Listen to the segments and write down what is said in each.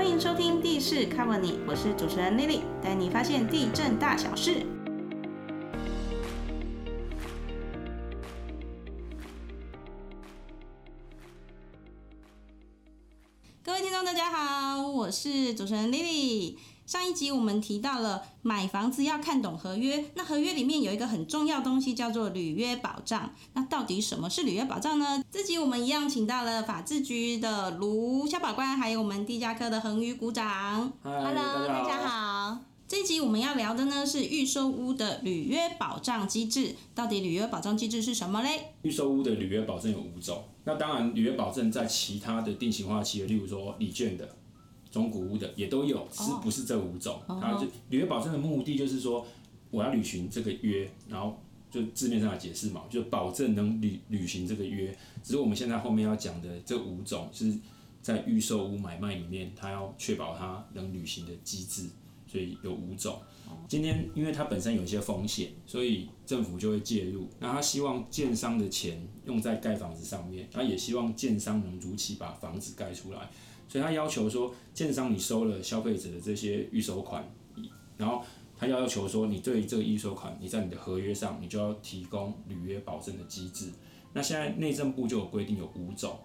欢迎收听地势 Cover 你，我是主持人 Lily，带你发现地震大小事。各位听众，大家好，我是主持人 Lily。上一集我们提到了买房子要看懂合约，那合约里面有一个很重要东西叫做履约保障。那到底什么是履约保障呢？这集我们一样请到了法制局的卢消保官，还有我们地价科的恒宇股长。嗨 Hello，大家好。好。这一集我们要聊的呢是预售屋的履约保障机制，到底履约保障机制是什么嘞？预售屋的履约保证有五种，那当然履约保证在其他的定型化企业，例如说礼券的、中古屋的也都有，是不是这五种。它就履约保证的目的就是说，我要履行这个约，然后就字面上的解释嘛，就保证能履履行这个约。只是我们现在后面要讲的这五种是在预售屋买卖里面，它要确保它能履行的机制。所以有五种。今天因为它本身有一些风险，所以政府就会介入。那他希望建商的钱用在盖房子上面，他也希望建商能如期把房子盖出来。所以他要求说，建商你收了消费者的这些预收款，然后他要求说，你对这个预收款，你在你的合约上，你就要提供履约保证的机制。那现在内政部就有规定有五种。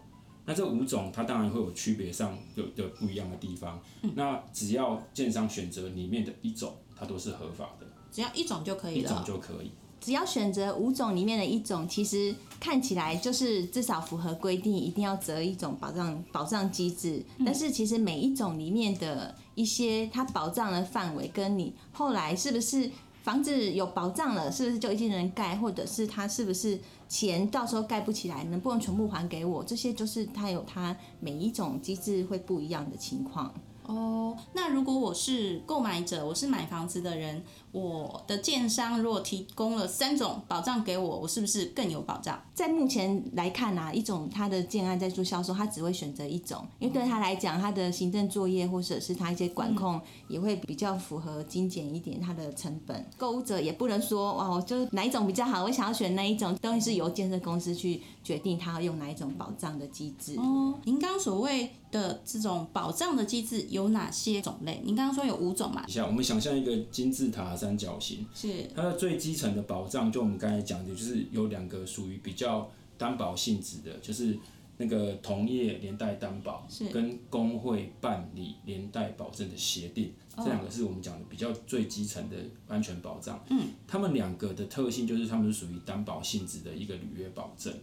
那这五种它当然会有区别上有的不一样的地方。那只要建商选择里面的一种，它都是合法的，只要一种就可以了一种。就可以。只要选择五种里面的一种，其实看起来就是至少符合规定，一定要择一种保障保障机制。但是其实每一种里面的一些它保障的范围，跟你后来是不是房子有保障了，是不是就一定能盖，或者是它是不是钱到时候盖不起来，能不能全部还给我？这些就是它有它每一种机制会不一样的情况。哦，那如果我是购买者，我是买房子的人，我的建商如果提供了三种保障给我，我是不是更有保障？在目前来看啊，一种他的建案在做销售，他只会选择一种，因为对他来讲，他的行政作业或者是他一些管控也会比较符合精简一点，他的成本。购物者也不能说哦，就是哪一种比较好，我想要选哪一种，东西是由建设公司去决定他要用哪一种保障的机制。哦，您刚刚所谓的这种保障的机制有哪些种类？您刚刚说有五种嘛一？下，我们想象一个金字塔三角形，是它的最基层的保障，就我们刚才讲的，就是有两个属于比较担保性质的，就是那个同业连带担保是跟工会办理连带保证的协定，这两个是我们讲的比较最基层的安全保障。嗯，他们两个的特性就是他们是属于担保性质的一个履约保证，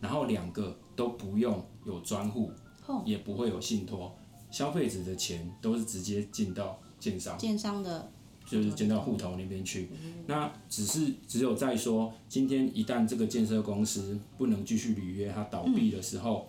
然后两个都不用有专户，哦也不会有信托，消费者的钱都是直接进到建商。建商的就是进到户头那边去。那只是只有在说，今天一旦这个建设公司不能继续履约，它倒闭的时候，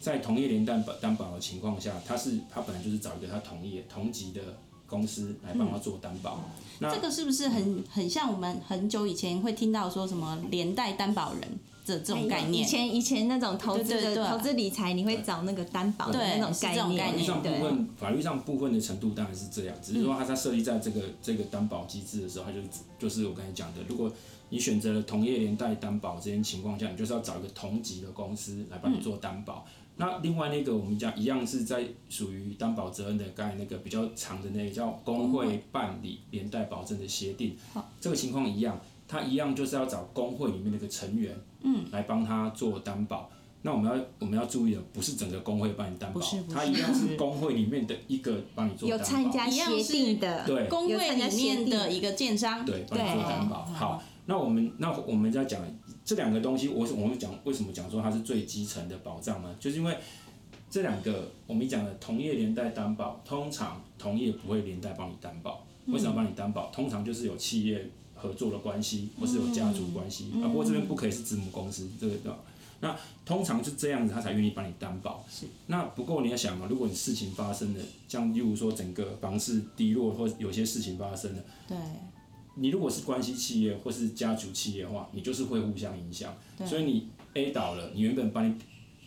在同业连担保担保的情况下，它是它本来就是找一个它同业同级的公司来帮他做担保。那这个是不是很很像我们很久以前会听到说什么连带担保人的这种概念？以前以前那种投资的投资理财，你会找那个担保的那种概念法律上部。分法律上部分的程度当然是这样，只是说它在设立在这个这个担保机制的时候，它就就是我刚才讲的，如果你选择了同业连带担保这些情况下，你就是要找一个同级的公司来帮你做担保。那另外那个我们讲一样是在属于担保责任的，刚才那个比较长的那个叫工会办理连带保证的协定，这个情况一样，它一样就是要找工会里面的一个成员，嗯，来帮他做担保。那我们要我们要注意的，不是整个工会帮你担保不是不，是它一样是工会里面的一个帮你做有担保，参加协定的，对工会里面的一个建商，对，帮你做担保。好，那我们那我们在讲这两个东西，我我们讲为什么讲说它是最基层的保障呢？就是因为这两个我们讲的同业连带担保，通常同业不会连带帮你担保。为什么帮你担保？通常就是有企业合作的关系，或是有家族关系。啊，不过这边不可以是子母公司，这个的。那通常是这样子，他才愿意帮你担保。是。那不过你要想嘛，如果你事情发生了，像例如说整个房市低落，或有些事情发生了，对你如果是关系企业或是家族企业的话，你就是会互相影响。对所以你 A 倒了，你原本帮你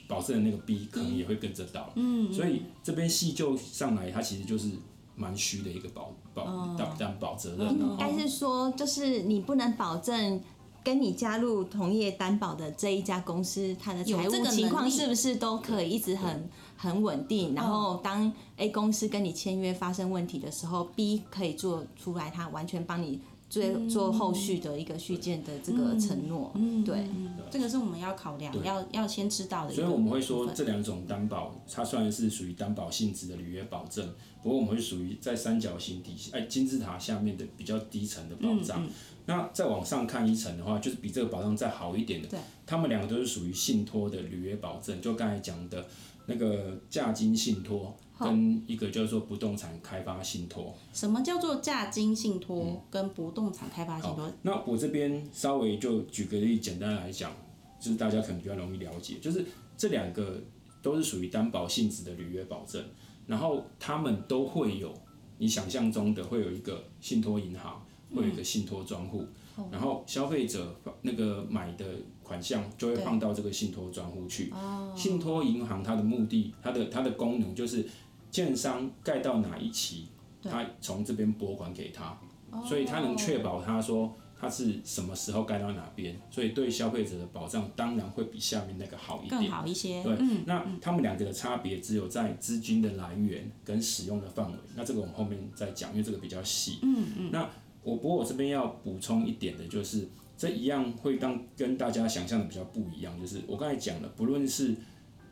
保证的那个 B 可能也会跟着倒。嗯。所以这边细就上来，它其实就是蛮虚的一个保保担担保责任。应该是说，就是你不能保证跟你加入同业担保的这一家公司，它的财务情况是不是都可以一直很很稳定？然后当 A 公司跟你签约发生问题的时候，B 可以做出来，他完全帮你做做后续的一个续建的这个承诺。对，嗯，这个是我们要考量，要要先知道的。所以我们会说这两种担保，它虽然是属于担保性质的履约保证，不过我们会属于在三角形底下，哎，金字塔下面的比较低层的保障。那再往上看一层的话，就是比这个保障再好一点的。对，他们两个都是属于信托的履约保证，就刚才讲的那个价金信托，跟一个叫做不动产开发信托。什么叫做价金信托跟不动产开发信托？那我这边稍微就举个例，简单来讲，就是大家可能比较容易了解，就是这两个都是属于担保性质的履约保证，然后他们都会有你想象中的会有一个信托银行，会有一个信托专户，然后消费者那个买的款项就会放到这个信托专户去。信托银行它的目的，它的它的功能就是建商盖到哪一期，他从这边拨款给他，所以他能确保他说他是什么时候盖到哪边，所以对消费者的保障当然会比下面那个好一更点。好一些。对，那他们两个的差别只有在资金的来源跟使用的范围。那这个我们后面再讲，因为这个比较细。嗯嗯。那我不过我这边要补充一点的就是，这一样会当跟大家想象的比较不一样，就是我刚才讲了，不论是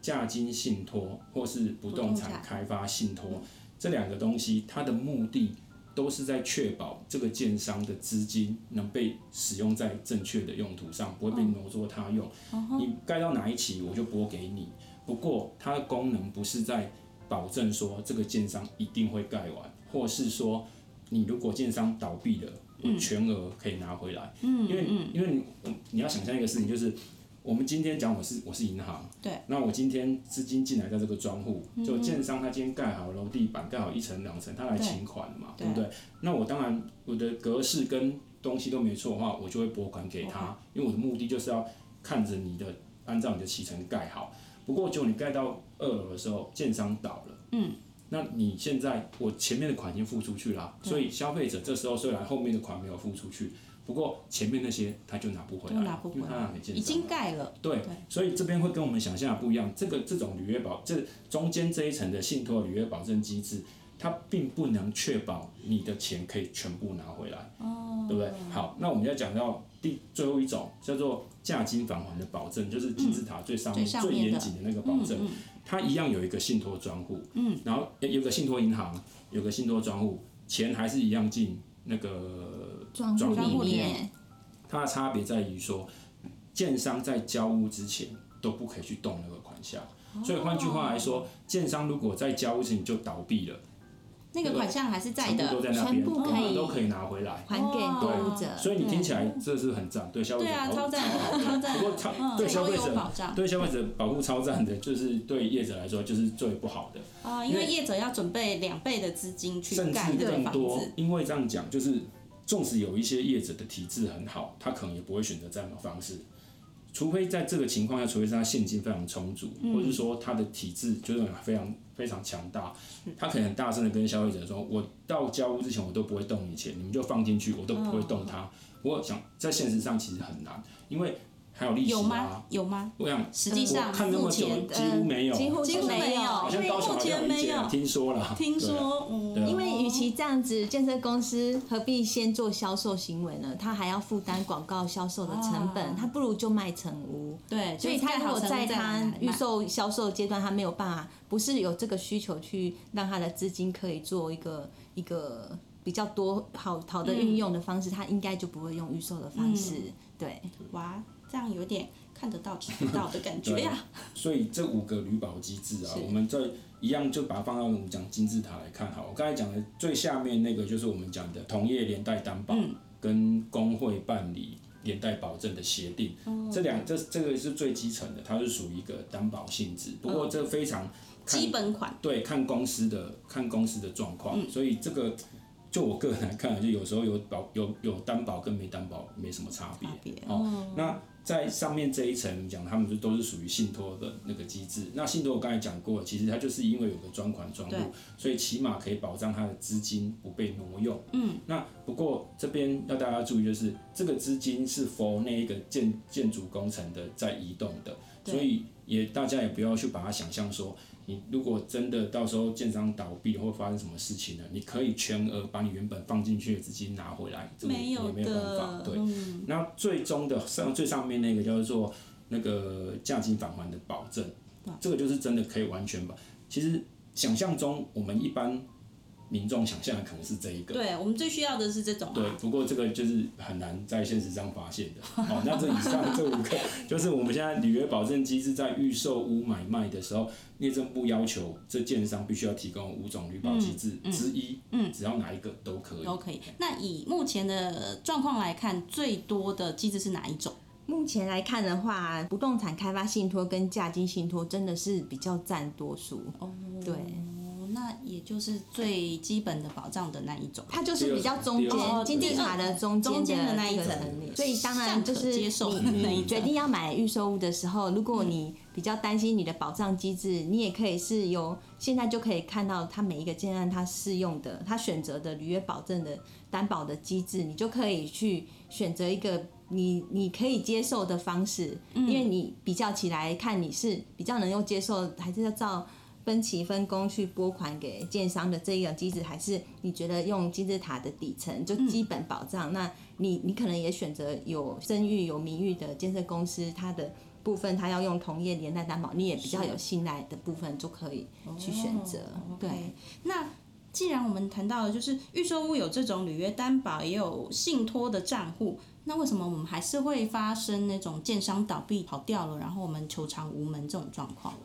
价金信托或是不动产产开发信托，这两个东西它的目的。都是在确保这个建商的资金能被使用在正确的用途上，不会被挪作他用。你盖到哪一期，我就拨给你。不过它的功能不是在保证说这个建商一定会盖完，或是说你如果建商倒闭了，我全额可以拿回来。嗯，因为因为你你要想象一个事情，就是我们今天讲我是我是银行，对，嗯那我今天资金进来在这个专户，就建商他今天盖好楼地板，盖好一层两层，他来请款嘛，对。不对？那我当然我的格式跟东西都没错的话，我就会拨款给他，因为我的目的就是要看着你的按照你的起程盖好。不过，就你盖到二楼的时候，建商倒了，嗯，那你现在我前面的款已经付出去了，所以消费者这时候虽然后面的款没有付出去，不过前面那些他就拿不回来，拿不回因为他拿来给建，已经盖了。对，所以这边会跟我们想象的不一样。这个这种履约保，这中间这一层的信托履约保证机制，它并不能确保你的钱可以全部拿回来，哦，对不对？好，那我们要讲到第最后一种叫做价金返还的保证，就是金字塔最上面、最严谨的那个保证，它一样有一个信托专户，嗯，然后有个信托银行，有个信托专户，钱还是一样进那个专户里里面面，它的差别在于说，建商在交屋之前都不可以去动那个款项，所以换句话来说，建商如果在交屋之前就倒闭了，那个款项还是在全部都的。在那边，全部可以都可以拿回来。还给购物者。所以你听起来这是很赞，对消费者对啊，超赞，超赞。不过超对消费者保障对消费者保护超赞的，就是对业者来说就是最不好的。啊，因为业者要准备两倍的资金去甚至盖这个房更多子。。因为这样讲，就是纵使有一些业者的体质很好，他可能也不会选择这样的方式，除非在这个情况下，除非是他现金非常充足，或者是说他的体质就是非常非常强大，他可能很大声的跟消费者说：“我到交屋之前我都不会动你钱，你们就放进去，我都不会动它。我想在现实上其实很难，因为还有利息有吗？啊。？有吗？我想实际上看那么久，目前几乎没有，几乎几乎没有。好像高雄好像目前没有。听说了，听说，因为与其这样子，建设公司何必先做销售行为呢？他还要负担广告销售的成本，哦他不如就卖成屋。对，所以他如果在他预售销售阶段，他没有办法，不是有这个需求去让他的资金可以做一个一个比较多好好的运用的方式，他应该就不会用预售的方式。对，哇，这样有点看得到吃不到的感觉 对呀。所以这五个旅保机制啊，我们这一样就把它放到我们讲金字塔来看好。我刚才讲的最下面那个就是我们讲的同业连带担保跟工会办理连带保证的协定，这两这这个是最基层的，它是属于一个担保性质。不过这非常基本款。对看公司的看公司的状况，所以这个就我个人来看，就有时候有保有有担保跟没担保没什么差别。哦，那在上面这一层讲，他们就都是属于信托的那个机制。那信托我刚才讲过，其实它就是因为有个专款专户，所以起码可以保障它的资金不被挪用。嗯，那不过这边要大家注意，就是这个资金是否那一个建建筑工程的在移动的，所以也大家也不要去把它想象说。你如果真的到时候建商倒闭或发生什么事情了，你可以全额把你原本放进去的资金拿回来，这个也没有办法。对，那最终的上最上面那个叫做那个价金返还的保证，这个就是真的可以完全把。其实想象中我们一般。民众想象的可能是这一个，对我们最需要的是这种。对，不过这个就是很难在现实上发现的。好，那这以上这五个，就是我们现在履约保证机制在预售屋买卖的时候，内政部要求这建商必须要提供五种履保机制之一，嗯，只要哪一个都可以。都可以。那以目前的状况来看，最多的机制是哪一种？目前来看的话，不动产开发信托跟价金信托真的是比较占多数。哦，对。那也就是最基本的保障的那一种，它就是比较中间经济卡的中间的那一层，所以当然就是你你决定要买预售屋的时候，如果你比较担心你的保障机制，你也可以是由现在就可以看到它每一个建案它适用的，它选择的履约保证的担保的机制，你就可以去选择一个你你可以接受的方式，因为你比较起来看你是比较能够接受，还是要照。分期分工去拨款给建商的这一个机制，还是你觉得用金字塔的底层就基本保障？那你你可能也选择有声誉、有名誉的建设公司，它的部分它要用同业连带担保，你也比较有信赖的部分就可以去选择。对，那既然我们谈到了就是预售屋有这种履约担保，也有信托的账户，那为什么我们还是会发生那种建商倒闭跑掉了，然后我们求偿无门这种状况？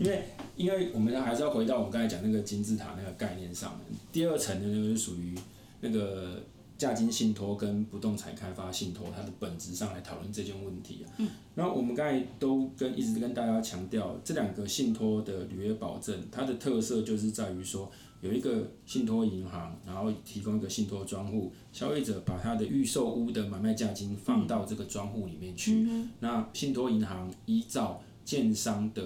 因为，因为我们还是要回到我们刚才讲那个金字塔那个概念上面，第二层呢就是属于那个价金信托跟不动产开发信托，它的本质上来讨论这件问题啊。嗯。然后我们刚才都跟一直跟大家强调，这两个信托的履约保证，它的特色就是在于说，有一个信托银行，然后提供一个信托专户，消费者把他的预售屋的买卖价金放到这个专户里面去，那信托银行依照建商的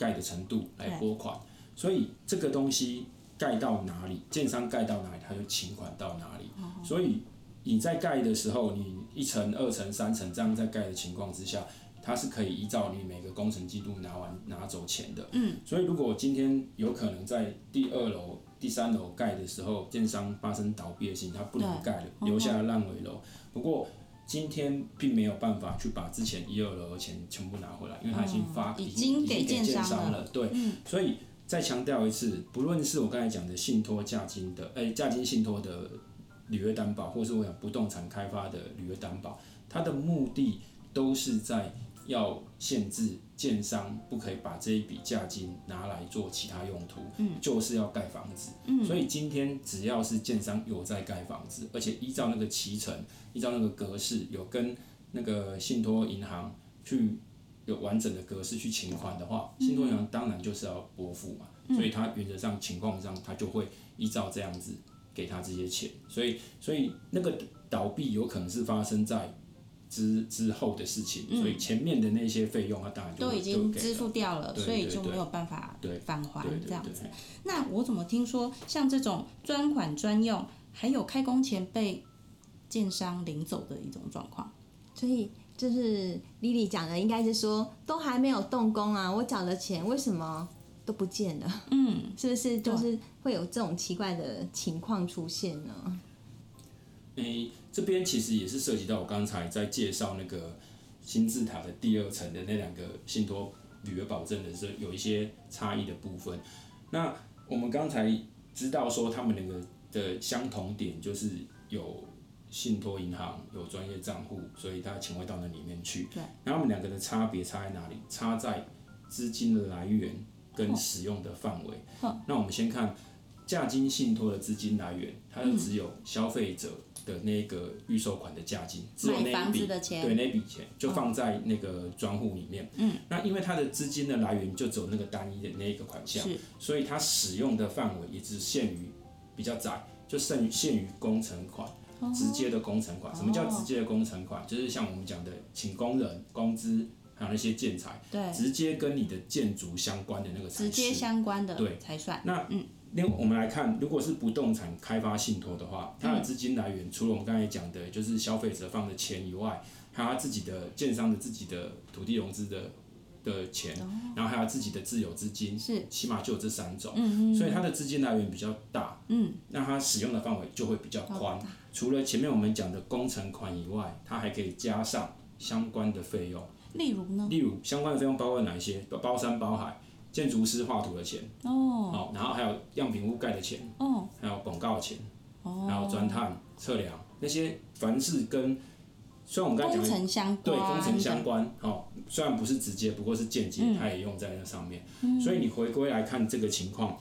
盖的程度来拨款，所以这个东西盖到哪里，建商盖到哪里，他就请款到哪里。所以你在盖的时候，你一层、二层、三层这样在盖的情况之下，它是可以依照你每个工程季度拿完拿走钱的。嗯。所以如果今天有可能在第二楼、第三楼盖的时候，建商发生倒闭的情况，他不能盖了，留下了烂尾楼。不过今天并没有办法去把之前一二楼的钱全部拿回来，因为他已经发已经给建商了。对，所以再强调一次，不论是我刚才讲的信托价金的，哎，价金信托的履约担保，或是我讲不动产开发的履约担保，它的目的都是在要限制。建商不可以把这一笔价金拿来做其他用途，嗯，就是要盖房子，嗯，所以今天只要是建商有在盖房子，而且依照那个期程，依照那个格式，有跟那个信托银行去有完整的格式去请款的话，信托银行当然就是要拨付嘛，所以他原则上情况上他就会依照这样子给他这些钱，所以所以那个倒闭有可能是发生在。之之后的事情，所以前面的那些费用，啊当然都已经支付掉了，所以就没有办法返还这样子。那我怎么听说像这种专款专用，还有开工前被建商领走的一种状况？所以就是 Lily 讲的，应该是说都还没有动工啊，我缴了钱，为什么都不见了？嗯，是不是就是会有这种奇怪的情况出现呢？诶。这边其实也是涉及到我刚才在介绍那个金字塔的第二层的那两个信托履约保证的时候，有一些差异的部分。那我们刚才知道说他们两个的相同点就是有信托银行有专业账户，所以他钱会到那里面去。对。那他们两个的差别差在哪里？差在资金的来源跟使用的范围。那我们先看价金信托的资金来源，它就只有消费者。的那个预售款的价金，只有那一笔，对那笔钱就放在那个专户里面。嗯，那因为它的资金的来源就只有那个单一的那一个款项，所以它使用的范围也只限于比较窄，就剩限于工程款，直接的工程款。什么叫直接的工程款？就是像我们讲的，请工人工资，还有那些建材，对，直接跟你的建筑相关的那个才直接。相关的对才算。那另外我们来看，如果是不动产开发信托的话，它的资金来源除了我们刚才讲的，就是消费者放的钱以外，还有他自己的建商的自己的土地融资的的钱，然后还有自己的自有资金，是，起码就有这三种。嗯嗯所以它的资金来源比较大，嗯，那它使用的范围就会比较宽。除了前面我们讲的工程款以外，它还可以加上相关的费用，例如呢？例如相关的费用包括哪一些？包包山包海，建筑师画图的钱，哦哦，然后还有样品屋盖的钱，哦。还有广告的钱，哦，还有钻探、测量那些，凡是跟虽然我们刚才工讲的程相关，对工程相关，哦，虽然不是直接，不过是间接，它也用在那上面。所以你回归来看这个情况，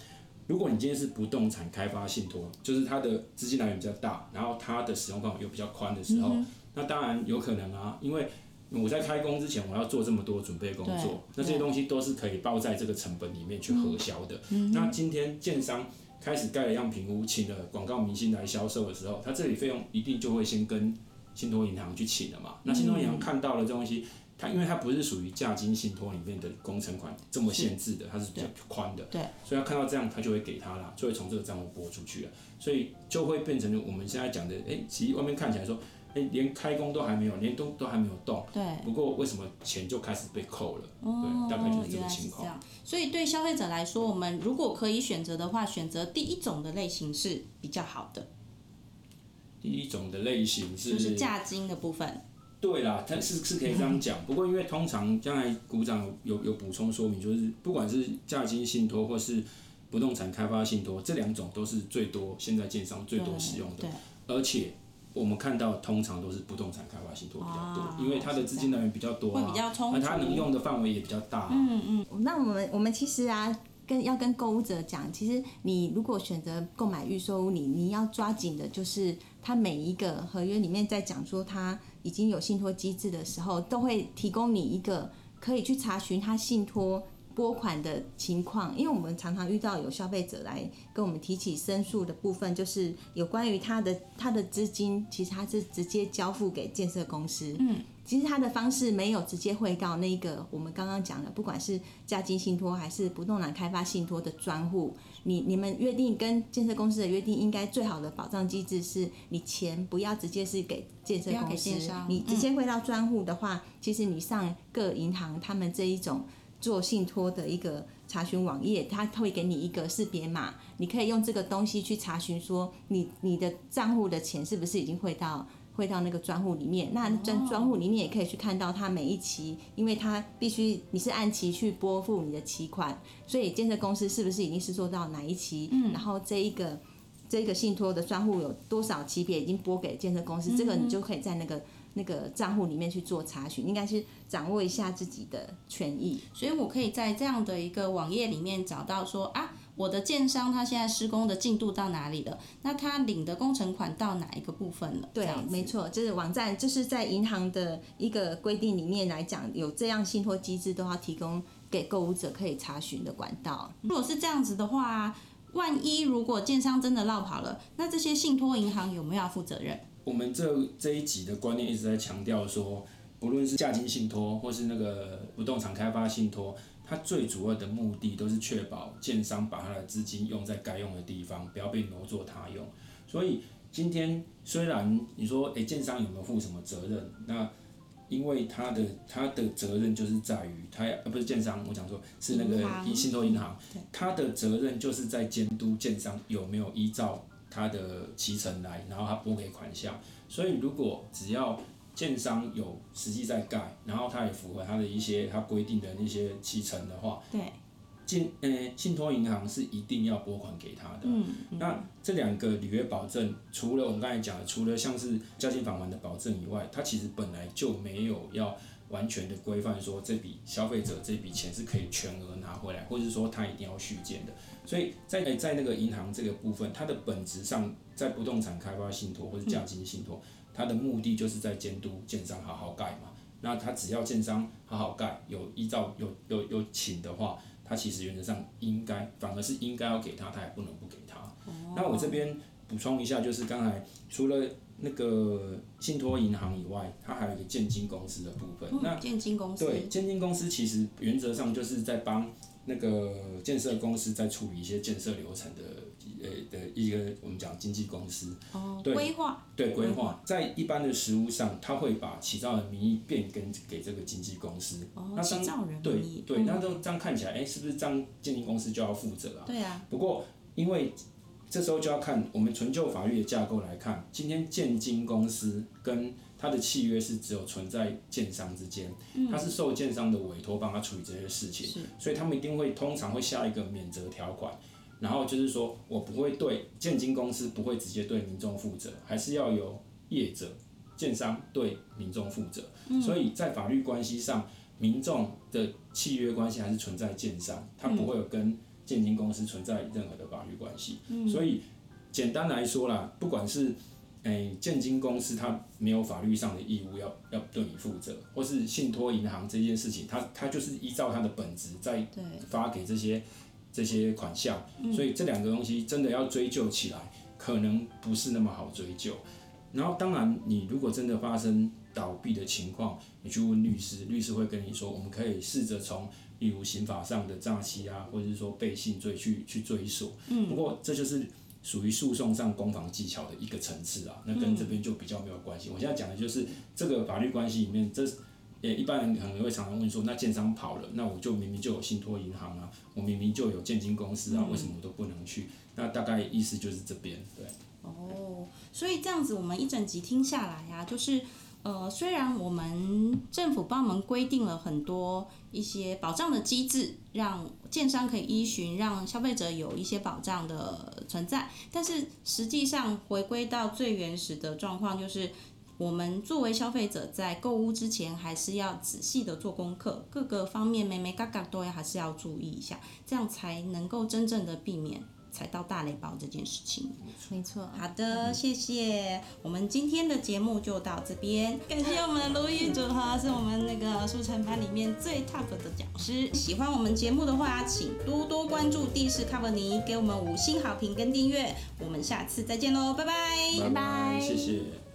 如果你今天是不动产开发信托，就是它的资金来源比较大，然后它的使用范围又比较宽的时候，那当然有可能啊，因为我在开工之前我要做这么多准备工作，那这些东西都是可以包在这个成本里面去核销的。那今天建商开始盖了样品屋，请了广告明星来销售的时候，他这里费用一定就会先跟信托银行去请了嘛。那信托银行看到了这东西，它因为它不是属于价金信托里面的工程款这么限制的，它是比较宽的，对，所以他看到这样，他就会给他啦，就会从这个账户拨出去了，所以就会变成我们现在讲的，哎、其实外面看起来说，哎、连开工都还没有，连都都还没有动，对。不过为什么钱就开始被扣了？哦对，大概就是这个情况。这样。所以对消费者来说，我们如果可以选择的话，选择第一种的类型是比较好的，第一种的类型是就是价金的部分。对啦，它是是可以这样讲。不过因为通常刚才股长有有有补充说明，就是不管是价金信托或是不动产开发信托，这两种都是最多现在建商最多使用的，，而且。我们看到通常都是不动产开发信托比较多，哦因为它的资金来源比较多会啊，比较充足。那它能用的范围也比较大、啊。嗯嗯，那我们我们其实啊，跟要跟购物者讲，其实你如果选择购买预售屋，你你要抓紧的就是它每一个合约里面在讲说它已经有信托机制的时候，都会提供你一个可以去查询它信托。拨款的情况，因为我们常常遇到有消费者来跟我们提起申诉的部分，就是有关于他的他的资金，其实他是直接交付给建设公司，嗯，其实他的方式没有直接汇到那个我们刚刚讲的，不管是家金信托还是不动产开发信托的专户，你你们约定跟建设公司的约定，应该最好的保障机制是你钱不要直接是给建设公司，你直接汇到专户的话，其实你上各银行他们这一种。做信托的一个查询网页，它会给你一个识别码，你可以用这个东西去查询说你你的账户的钱是不是已经汇到汇到那个专户里面。那专专户里面也可以去看到它每一期，因为它必须你是按期去拨付你的期款，所以建设公司是不是已经是做到哪一期，然后这一个这个信托的专户有多少级别已经拨给建设公司，这个你就可以在那个。那个账户里面去做查询，应该是掌握一下自己的权益。所以我可以在这样的一个网页里面找到说啊，我的建商他现在施工的进度到哪里了？那他领的工程款到哪一个部分了？对没错，就是网站，就是在银行的一个规定里面来讲，有这样信托机制都要提供给购物者可以查询的管道。如果是这样子的话，万一如果建商真的落跑了，那这些信托银行有没有要负责任？我们这这一集的观念一直在强调说，不论是价金信托或是那个不动产开发信托，它最主要的目的都是确保建商把他的资金用在该用的地方，不要被挪作他用。所以今天虽然你说，诶，建商有没有负什么责任？那因为他的他的责任就是在于他呃不是建商，我讲说是那个银信托银行对，他的责任就是在监督建商有没有依照他的期成来，然后他拨给款项。所以如果只要建商有实际在盖，然后他也符合他的一些他规定的那些期成的话，对，信呃信托银行是一定要拨款给他的。嗯，那这两个履约保证，除了我们刚才讲的，除了像是交金返还的保证以外，它其实本来就没有要完全的规范说这笔消费者这笔钱是可以全额拿回来，或者是说他一定要续建的。所以在呃在那个银行这个部分，它的本质上在不动产开发信托或者价金信托，它的目的就是在监督建商好好盖嘛。那他只要建商好好盖，有依照有有有请的话，他其实原则上应该反而是应该要给他，他也不能不给他。那我这边补充一下，就是刚才除了那个信托银行以外，它还有一个建金公司的部分。那建金公司对建金公司其实原则上就是在帮那个建设公司在处理一些建设流程的呃的一个我们讲经纪公司。哦，对规划对规划，在一般的实务上，他会把起造人名义变更给这个经纪公司。哦，那当起造人对对，嗯那都这样看起来，哎，是不是这样建金公司就要负责啊？对啊，不过因为这时候就要看我们纯就法律的架构来看，今天建金公司跟它的契约是只有存在建商之间，他是受建商的委托帮他处理这些事情，所以他们一定会通常会下一个免责条款。然后就是说我不会对建金公司不会直接对民众负责，还是要由业者、建商对民众负责。所以在法律关系上，民众的契约关系还是存在建商，他不会有跟建金公司存在任何的法律关系。所以简单来说啦，不管是诶建金公司，它没有法律上的义务要要对你负责，或是信托银行这件事情，它它就是依照它的本质在，发给这些这些款项，所以这两个东西真的要追究起来，可能不是那么好追究。然后，当然，你如果真的发生倒闭的情况，你去问律师，律师会跟你说，我们可以试着从例如刑法上的诈欺啊，或者是说背信罪去去追索。嗯，不过这就是属于诉讼上攻防技巧的一个层次啊，那跟这边就比较没有关系。我现在讲的就是这个法律关系里面，这也一般人可能会常常问说，那建商跑了，那我就明明就有信托银行啊，我明明就有建金公司啊，为什么我都不能去？那大概意思就是这边，对。哦，所以这样子我们一整集听下来啊、就是呃，虽然我们政府帮我们规定了很多一些保障的机制，让建商可以依循，让消费者有一些保障的存在，但是实际上回归到最原始的状况，就是我们作为消费者在购物之前，还是要仔细的做功课，各个方面每每嘎嘎都要还是要注意一下，这样才能够真正的避免踩到大雷包这件事情。没错。好的，谢谢。我们今天的节目就到这边，感谢我们的卢玉主哈，是我们那个速成班里面最 top 的讲师。喜欢我们节目的话，请多多关注地势 cover 尼，给我们五星好评跟订阅。我们下次再见喽，拜拜。拜拜谢谢。